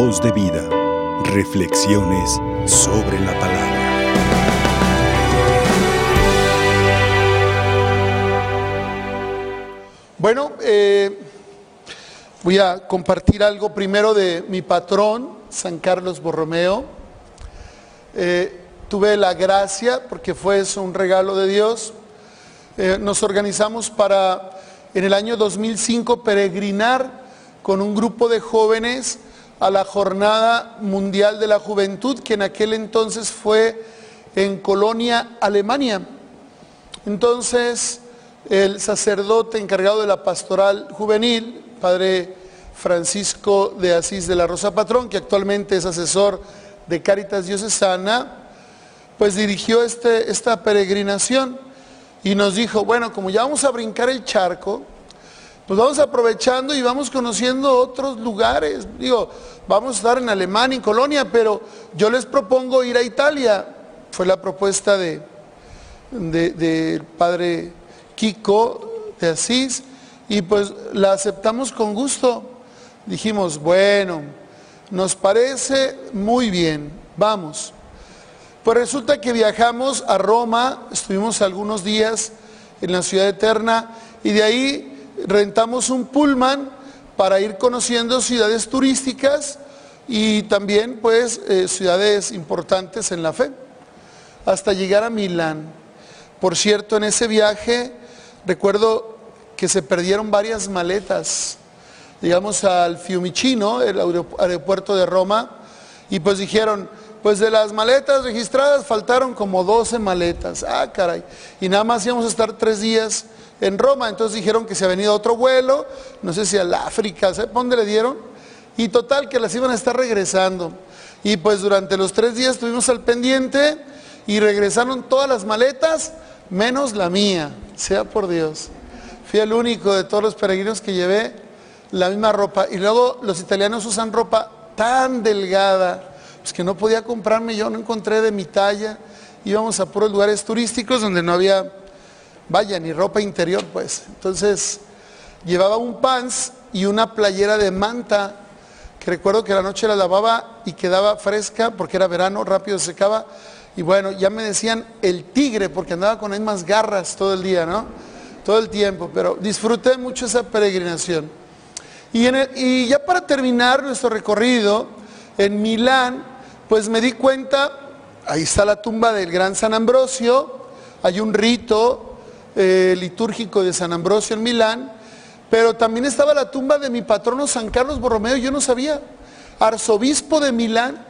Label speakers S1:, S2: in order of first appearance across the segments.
S1: Voz de vida. Reflexiones sobre la palabra.
S2: Bueno, eh, voy a compartir algo primero de mi patrón, San Carlos Borromeo. Eh, tuve la gracia, porque fue eso un regalo de Dios. Eh, nos organizamos para, en el año 2005, peregrinar con un grupo de jóvenes a la Jornada Mundial de la Juventud, que en aquel entonces fue en Colonia, Alemania. Entonces, el sacerdote encargado de la pastoral juvenil, padre Francisco de Asís de la Rosa Patrón, que actualmente es asesor de Cáritas Diocesana, pues dirigió este, esta peregrinación y nos dijo, bueno, como ya vamos a brincar el charco, pues vamos aprovechando y vamos conociendo otros lugares. Digo, vamos a estar en Alemania, en Colonia, pero yo les propongo ir a Italia. Fue la propuesta de, del padre Kiko de Asís y pues la aceptamos con gusto. Dijimos, bueno, nos parece muy bien, vamos. Pues resulta que viajamos a Roma, estuvimos algunos días en la ciudad eterna y de ahí rentamos un pullman para ir conociendo ciudades turísticas y también pues eh, ciudades importantes en la fe, hasta llegar a Milán. Por cierto, en ese viaje recuerdo que se perdieron varias maletas. Llegamos al Fiumicino, el aeropuerto de Roma, y pues dijeron, pues de las maletas registradas faltaron como 12 maletas. Ah, caray. Y nada más íbamos a estar tres días en Roma. Entonces dijeron que se ha venido otro vuelo, no sé si al África, ¿sabes dónde le dieron? Y total que las iban a estar regresando. Y pues durante los tres días estuvimos al pendiente y regresaron todas las maletas, menos la mía, sea por Dios. Fui el único de todos los peregrinos que llevé la misma ropa. Y luego los italianos usan ropa tan delgada, pues que no podía comprarme, yo no encontré de mi talla. Íbamos a puros lugares turísticos donde no había vaya, ni ropa interior, pues. Entonces, llevaba un pants y una playera de manta, que recuerdo que la noche la lavaba y quedaba fresca porque era verano, rápido secaba. Y bueno, ya me decían el tigre porque andaba con las mismas garras todo el día, ¿no? Todo el tiempo, pero disfruté mucho esa peregrinación. Y, y ya para terminar nuestro recorrido, en Milán, pues me di cuenta, ahí está la tumba del gran San Ambrosio, hay un rito eh, litúrgico de San Ambrosio en Milán, pero también estaba la tumba de mi patrono San Carlos Borromeo, yo no sabía, arzobispo de Milán.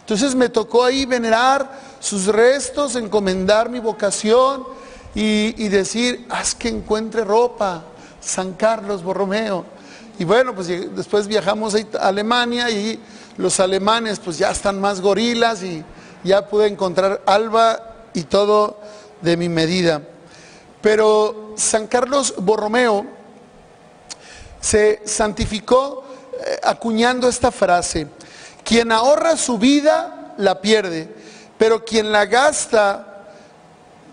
S2: Entonces me tocó ahí venerar sus restos, encomendar mi vocación y, decir, haz que encuentre ropa, San Carlos Borromeo. Y bueno, pues después viajamos a Alemania y los alemanes pues ya están más gorilas y ya pude encontrar alba y todo de mi medida. Pero San Carlos Borromeo se santificó eh, acuñando esta frase, quien ahorra su vida la pierde, pero quien la gasta,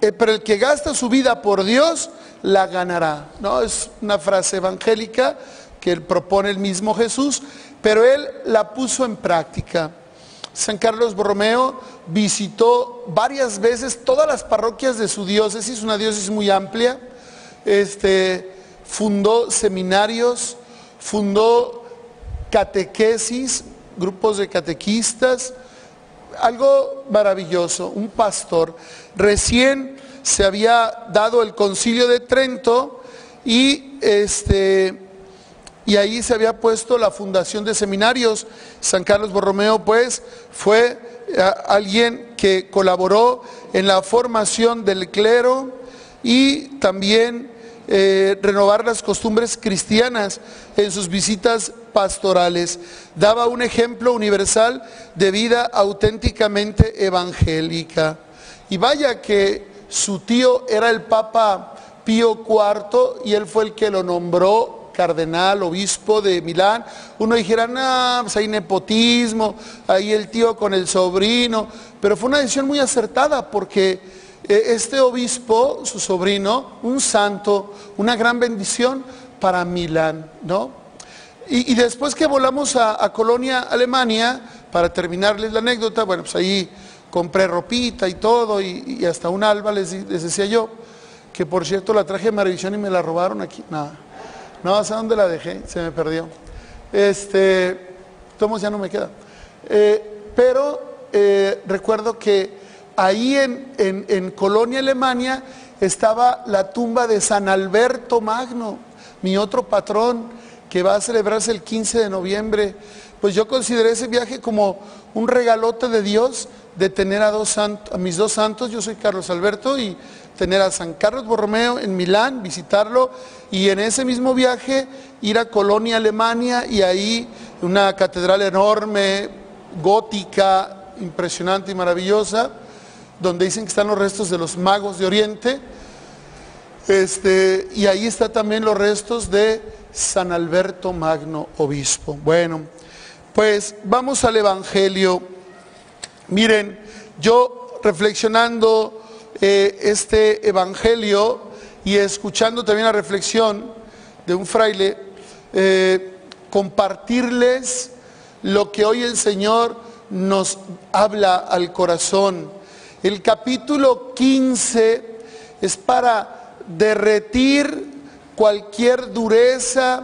S2: eh, pero el que gasta su vida por Dios la ganará. ¿no? Es una frase evangélica que propone el mismo Jesús, pero él la puso en práctica. San Carlos Borromeo visitó varias veces todas las parroquias de su diócesis, una diócesis muy amplia, este, fundó seminarios, fundó catequesis, grupos de catequistas, algo maravilloso, un pastor. Recién se había dado el concilio de Trento y este y ahí se había puesto la fundación de seminarios. San Carlos Borromeo, pues, fue eh, alguien que colaboró en la formación del clero y también eh, renovar las costumbres cristianas en sus visitas pastorales. Daba un ejemplo universal de vida auténticamente evangélica. Y vaya que su tío era el Papa Pío IV y él fue el que lo nombró cardenal, obispo de Milán, uno dijera, no, pues hay nepotismo, ahí el tío con el sobrino, pero fue una decisión muy acertada porque eh, este obispo, su sobrino, un santo, una gran bendición para Milán, ¿no? Y, después que volamos a, Colonia, Alemania, para terminarles la anécdota, bueno, pues ahí compré ropita y todo, y, hasta un alba les, les decía yo, que por cierto la traje de Maravisión y me la robaron aquí. Nada, no sé dónde la dejé, se me perdió. Este, tomos ya no me queda. Eh, pero eh, recuerdo que ahí en, en- en Colonia, Alemania, estaba la tumba de San Alberto Magno, mi otro patrón, que va a celebrarse el 15 de noviembre. Pues yo consideré ese viaje como un regalote de Dios de tener a, mis dos santos, yo soy Carlos Alberto, y tener a San Carlos Borromeo en Milán, visitarlo, y en ese mismo viaje ir a Colonia, Alemania, y ahí una catedral enorme, gótica, impresionante y maravillosa, donde dicen que están los restos de los magos de Oriente, este, y ahí está también los restos de San Alberto Magno, obispo. Bueno, pues vamos al Evangelio. Miren, yo reflexionando eh, este Evangelio y escuchando también la reflexión de un fraile, eh, compartirles lo que hoy el Señor nos habla al corazón. El capítulo 15 es para derretir cualquier dureza,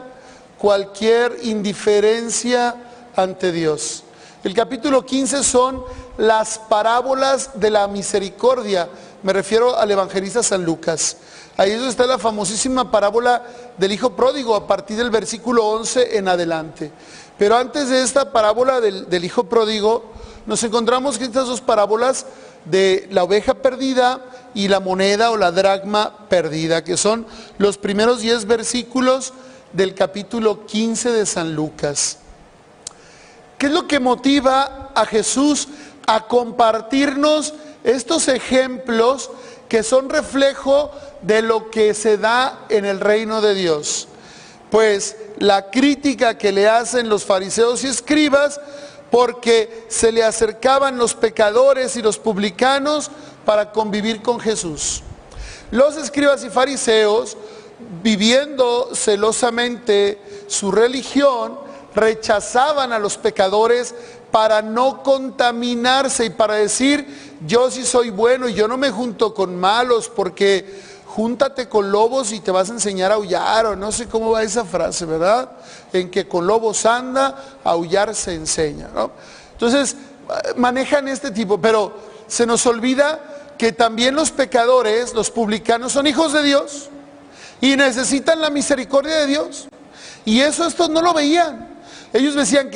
S2: cualquier indiferencia ante Dios. El capítulo 15 son las parábolas de la misericordia. Me refiero al evangelista San Lucas. Ahí está la famosísima parábola del hijo pródigo a partir del versículo 11 en adelante. Pero antes de esta parábola del, del hijo pródigo, nos encontramos que estas dos parábolas de la oveja perdida y la moneda o la dracma perdida, que son los primeros 10 versículos del capítulo 15 de San Lucas. ¿Qué es lo que motiva a Jesús a compartirnos estos ejemplos que son reflejo de lo que se da en el reino de Dios? Pues la crítica que le hacen los fariseos y escribas porque se le acercaban los pecadores y los publicanos para convivir con Jesús. Los escribas y fariseos, viviendo celosamente su religión, rechazaban a los pecadores para no contaminarse y para decir, yo sí soy bueno y yo no me junto con malos porque júntate con lobos y te vas a enseñar a aullar, o no sé cómo va esa frase, ¿verdad? En que con lobos anda, aullar se enseña, ¿no? Entonces, manejan este tipo, pero se nos olvida que también los pecadores, los publicanos, son hijos de Dios y necesitan la misericordia de Dios. Y eso estos no lo veían. Ellos decían,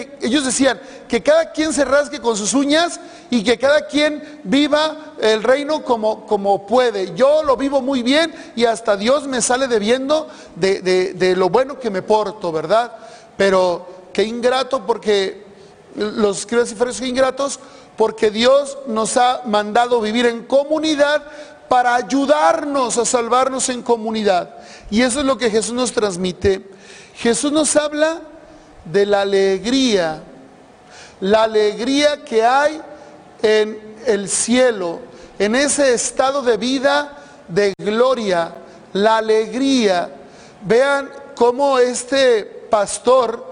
S2: que, cada quien se rasgue con sus uñas y que cada quien viva el reino como, puede. Yo lo vivo muy bien y hasta Dios me sale debiendo de, lo bueno que me porto, ¿verdad? Pero qué ingrato porque los escribas y fariseos, ingratos porque Dios nos ha mandado vivir en comunidad para ayudarnos a salvarnos en comunidad. Y eso es lo que Jesús nos transmite. Jesús nos habla de la alegría, la alegría que hay en el cielo, en ese estado de vida de gloria, la alegría. Vean cómo este pastor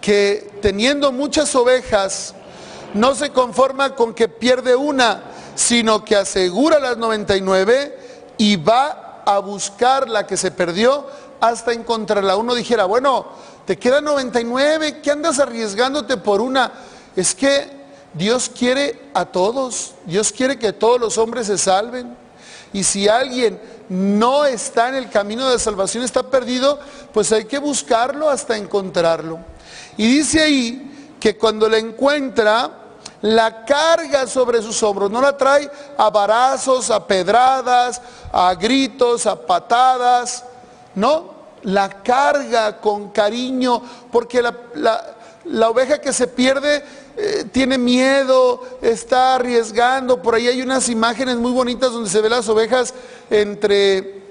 S2: que teniendo muchas ovejas no se conforma con que pierde una, sino que asegura las 99 y va a buscar la que se perdió hasta encontrarla. Uno dijera, bueno, te quedan 99, ¿qué andas arriesgándote por una? Es que Dios quiere a todos, Dios quiere que todos los hombres se salven. Y si alguien no está en el camino de salvación, está perdido, pues hay que buscarlo hasta encontrarlo. Y dice ahí que cuando la encuentra, la carga sobre sus hombros, no la trae a varazos, a pedradas, a gritos, a patadas, no, la carga con cariño, porque la, la, oveja que se pierde eh, tiene miedo, está arriesgando, por ahí hay unas imágenes muy bonitas donde se ve las ovejas entre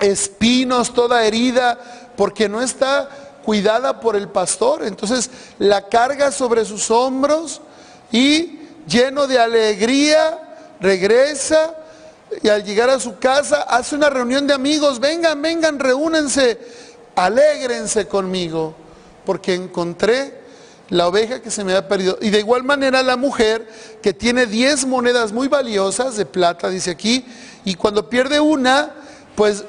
S2: espinos, toda herida, porque no está cuidada por el pastor, entonces la carga sobre sus hombros y lleno de alegría regresa y al llegar a su casa hace una reunión de amigos, vengan, vengan, reúnense, alégrense conmigo, porque encontré la oveja que se me había perdido. Y de igual manera la mujer que tiene 10 monedas muy valiosas de plata, dice aquí, y cuando pierde una, pues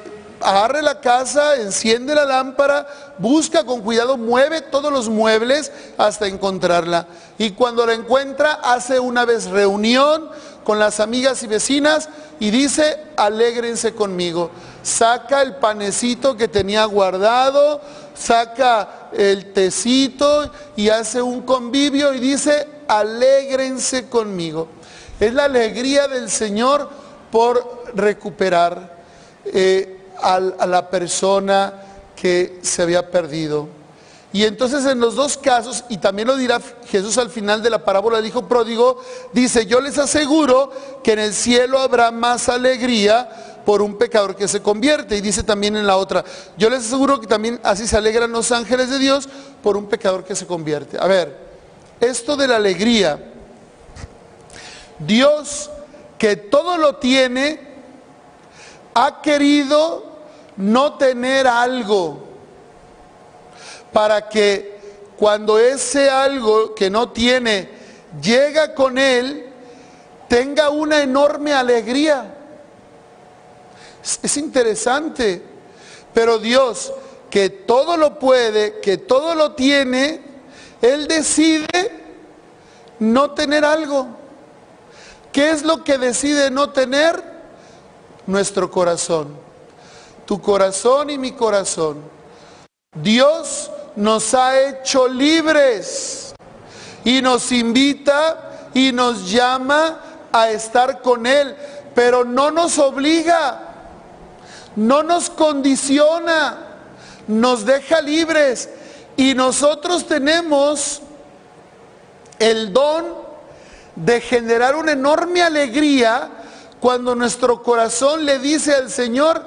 S2: agarre la casa, enciende la lámpara, busca con cuidado, mueve todos los muebles hasta encontrarla. Y cuando la encuentra, hace una vez reunión con las amigas y vecinas y dice, alégrense conmigo. Saca el panecito que tenía guardado, saca el tecito y hace un convivio y dice, alégrense conmigo. Es la alegría del Señor por recuperar. Eh, a la persona que se había perdido. Y entonces en los dos casos, y también lo dirá Jesús al final de la parábola del Hijo Pródigo, dice, yo les aseguro que en el cielo habrá más alegría por un pecador que se convierte. Y dice también en la otra, yo les aseguro que también así se alegran los ángeles de Dios por un pecador que se convierte. A ver, esto de la alegría, Dios que todo lo tiene, ha querido no tener algo para que cuando ese algo que no tiene llega con él, tenga una enorme alegría. Es, interesante, pero Dios, que todo lo puede, que todo lo tiene, Él decide no tener algo. ¿Qué es lo que decide no tener? Nuestro corazón tu corazón y mi corazón. Dios nos ha hecho libres y nos invita y nos llama a estar con Él, pero no nos obliga, no nos condiciona, nos deja libres y nosotros tenemos el don de generar una enorme alegría cuando nuestro corazón le dice al Señor,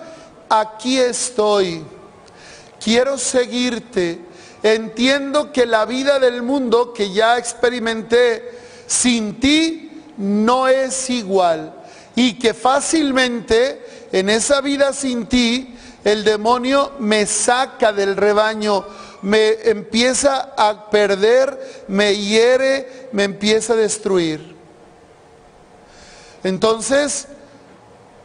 S2: aquí estoy, quiero seguirte. Entiendo que la vida del mundo que ya experimenté sin ti no es igual y que fácilmente en esa vida sin ti el demonio me saca del rebaño, me empieza a perder, me hiere, me empieza a destruir. Entonces,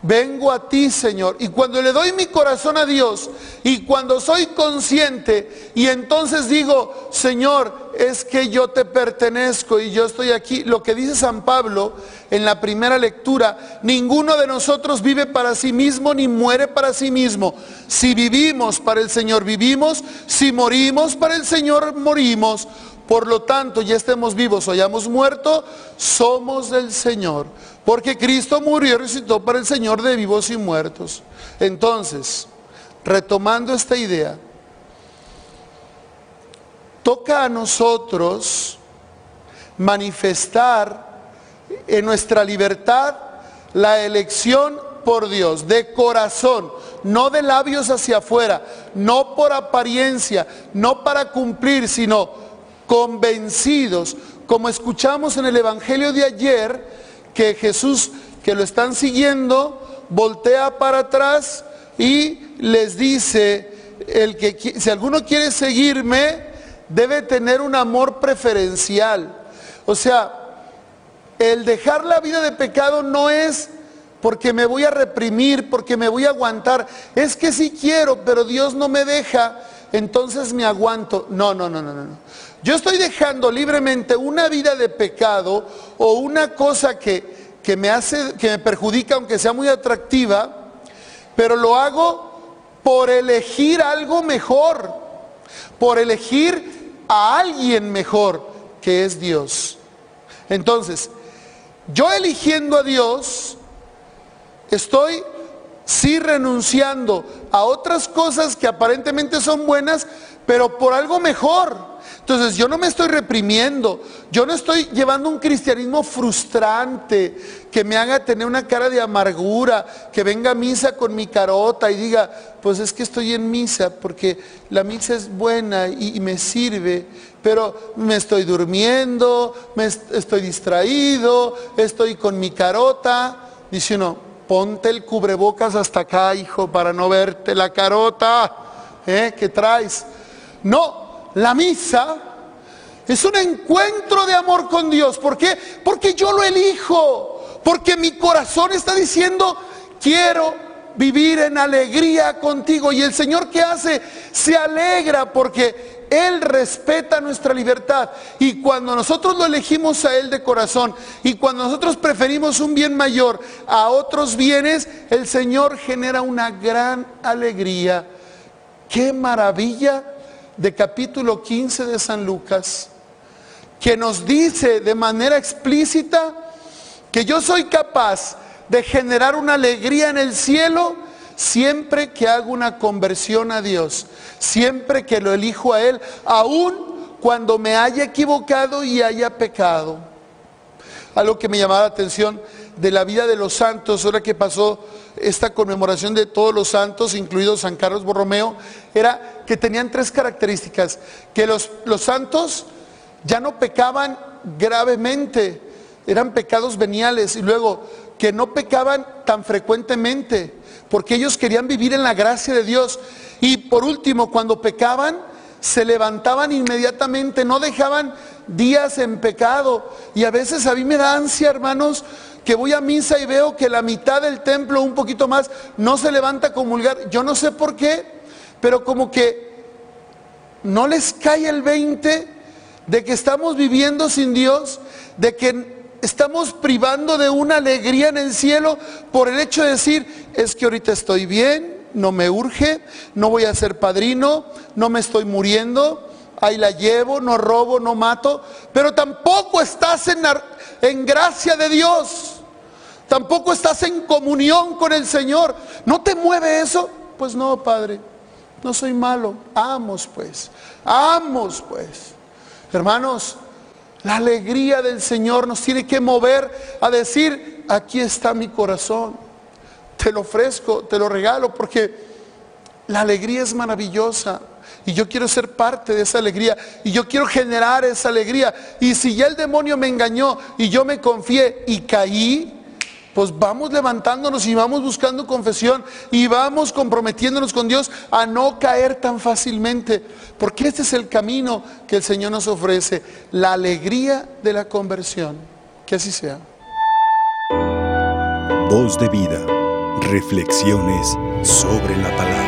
S2: vengo a ti, Señor. Y cuando le doy mi corazón a Dios y cuando soy consciente y entonces digo, Señor, es que yo te pertenezco y yo estoy aquí, lo que dice San Pablo en la primera lectura, ninguno de nosotros vive para sí mismo ni muere para sí mismo. Si vivimos para el Señor, vivimos, si morimos para el Señor, morimos. Por lo tanto, ya estemos vivos o hayamos muerto, somos del Señor. Porque Cristo murió y resucitó para el Señor de vivos y muertos. Entonces, retomando esta idea, toca a nosotros manifestar en nuestra libertad la elección por Dios, de corazón, no de labios hacia afuera, no por apariencia, no para cumplir, sino convencidos, como escuchamos en el Evangelio de ayer, que Jesús, que lo están siguiendo, voltea para atrás y les dice, el que, si alguno quiere seguirme, debe tener un amor preferencial. O sea, el dejar la vida de pecado no es porque me voy a reprimir, porque me voy a aguantar. Es que sí quiero, pero Dios no me deja, entonces me aguanto. No, no, no, no, no. Yo estoy dejando libremente una vida de pecado o una cosa que, que, me hace, que me perjudica, aunque sea muy atractiva, pero lo hago por elegir algo mejor, por elegir a alguien mejor, que es Dios. Entonces, yo eligiendo a Dios, estoy sí renunciando a otras cosas que aparentemente son buenas, pero por algo mejor. Entonces yo no me estoy reprimiendo, yo no estoy llevando un cristianismo frustrante que me haga tener una cara de amargura, que venga a misa con mi carota y diga, pues es que estoy en misa porque la misa es buena y, me sirve, pero me estoy durmiendo, me estoy distraído, estoy con mi carota. Dice uno, ponte el cubrebocas hasta acá, hijo, para no verte la carota ¿eh? que traes. No, la misa es un encuentro de amor con Dios. ¿Por qué? Porque yo lo elijo. Porque mi corazón está diciendo, quiero vivir en alegría contigo. Y el Señor que hace, se alegra porque Él respeta nuestra libertad. Y cuando nosotros lo elegimos a Él de corazón y cuando nosotros preferimos un bien mayor a otros bienes, el Señor genera una gran alegría. Qué maravilla de capítulo 15 de San Lucas, que nos dice de manera explícita que yo soy capaz de generar una alegría en el cielo siempre que hago una conversión a Dios, siempre que lo elijo a Él, aun cuando me haya equivocado y haya pecado. Algo que me llamaba la atención de la vida de los santos, ahora que pasó esta conmemoración de todos los santos, incluido San Carlos Borromeo, era que tenían tres características, que los, los santos ya no pecaban gravemente, eran pecados veniales, y luego que no pecaban tan frecuentemente, porque ellos querían vivir en la gracia de Dios. Y por último, cuando pecaban, se levantaban inmediatamente, no dejaban días en pecado. Y a veces a mí me da ansia, hermanos, que voy a misa y veo que la mitad del templo, un poquito más, no se levanta a comulgar. Yo no sé por qué, pero como que no les cae el 20 de que estamos viviendo sin Dios, de que estamos privando de una alegría en el cielo por el hecho de decir, es que ahorita estoy bien, no me urge, no voy a ser padrino, no me estoy muriendo, ahí la llevo, no robo, no mato, pero tampoco estás en, en gracia de Dios, tampoco estás en comunión con el Señor. ¿No te mueve eso? Pues no, Padre, no soy malo, amos pues, amos pues. Hermanos, la alegría del Señor nos tiene que mover a decir, aquí está mi corazón, te lo ofrezco, te lo regalo, porque la alegría es maravillosa. Y yo quiero ser parte de esa alegría. Y yo quiero generar esa alegría. Y si ya el demonio me engañó y yo me confié y caí, pues vamos levantándonos y vamos buscando confesión y vamos comprometiéndonos con Dios a no caer tan fácilmente, porque este es el camino que el Señor nos ofrece, la alegría de la conversión. Que así sea.
S1: Voz de vida, reflexiones sobre la palabra.